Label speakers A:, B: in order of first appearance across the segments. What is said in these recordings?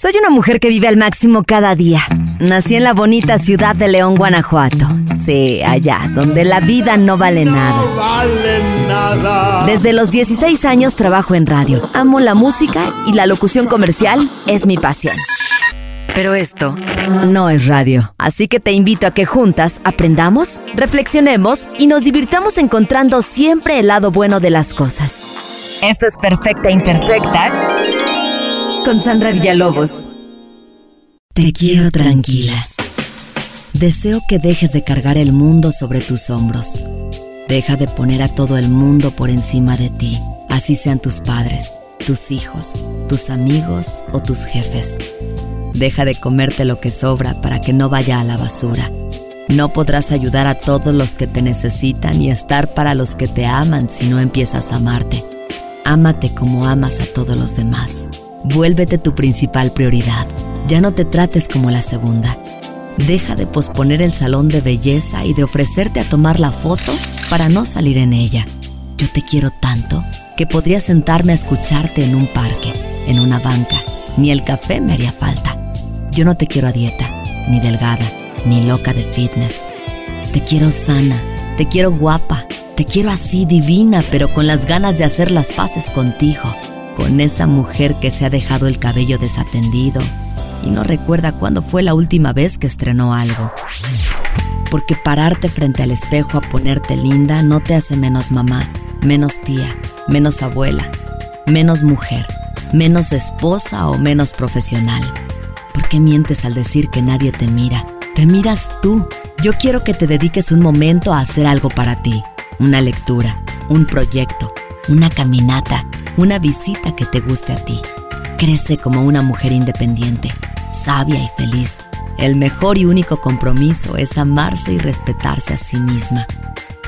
A: Soy una mujer que vive al máximo cada día. Nací en la bonita ciudad de León, Guanajuato. Sí, allá, donde la vida no vale nada.
B: vale nada.
A: Desde los 16 años trabajo en radio. Amo la música y la locución comercial es mi pasión. Pero esto no es radio. Así que te invito a que juntas aprendamos, reflexionemos y nos divirtamos encontrando siempre el lado bueno de las cosas. Esto es Perfecta Imperfecta con Sandra Villalobos. Te quiero tranquila. Deseo que dejes de cargar el mundo sobre tus hombros. Deja de poner a todo el mundo por encima de ti, así sean tus padres, tus hijos, tus amigos o tus jefes. Deja de comerte lo que sobra para que no vaya a la basura. No podrás ayudar a todos los que te necesitan y estar para los que te aman si no empiezas a amarte. Ámate como amas a todos los demás. Vuélvete tu principal prioridad. Ya no te trates como la segunda. Deja de posponer el salón de belleza y de ofrecerte a tomar la foto para no salir en ella. Yo te quiero tanto que podría sentarme a escucharte en un parque, en una banca. Ni el café me haría falta. Yo no te quiero a dieta, ni delgada, ni loca de fitness. Te quiero sana, te quiero guapa, te quiero así divina, pero con las ganas de hacer las paces contigo con esa mujer que se ha dejado el cabello desatendido y no recuerda cuándo fue la última vez que estrenó algo. Porque pararte frente al espejo a ponerte linda no te hace menos mamá, menos tía, menos abuela, menos mujer, menos esposa o menos profesional. ¿Por qué mientes al decir que nadie te mira? Te miras tú. Yo quiero que te dediques un momento a hacer algo para ti. Una lectura, un proyecto, una caminata una visita que te guste a ti. Crece como una mujer independiente, sabia y feliz. El mejor y único compromiso es amarse y respetarse a sí misma.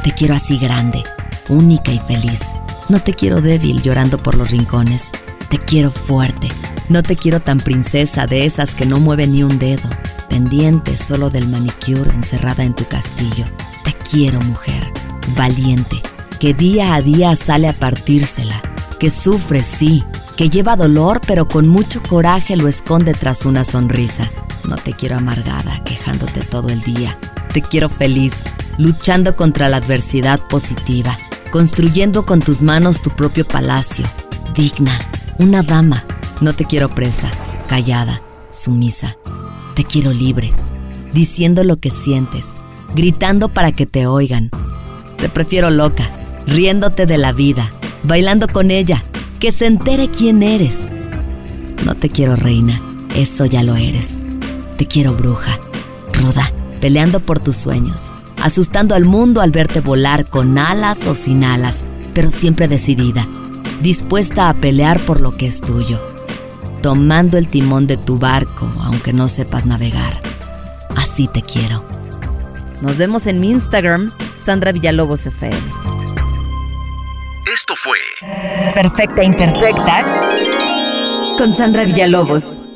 A: Te quiero así grande, única y feliz. No te quiero débil llorando por los rincones. Te quiero fuerte. No te quiero tan princesa de esas que no mueven ni un dedo, pendiente solo del manicure encerrada en tu castillo. Te quiero mujer, valiente, que día a día sale a partírsela que sufre, sí, que lleva dolor, pero con mucho coraje lo esconde tras una sonrisa. No te quiero amargada, quejándote todo el día. Te quiero feliz, luchando contra la adversidad positiva, construyendo con tus manos tu propio palacio. Digna, una dama. No te quiero presa, callada, sumisa. Te quiero libre, diciendo lo que sientes, gritando para que te oigan. Te prefiero loca, riéndote de la vida bailando con ella, que se entere quién eres. No te quiero reina, eso ya lo eres. Te quiero bruja, ruda, peleando por tus sueños, asustando al mundo al verte volar con alas o sin alas, pero siempre decidida, dispuesta a pelear por lo que es tuyo, tomando el timón de tu barco aunque no sepas navegar. Así te quiero. Nos vemos en mi Instagram, Sandra Villalobos FM.
C: Fue
A: Perfecta Imperfecta con Sandra Villalobos.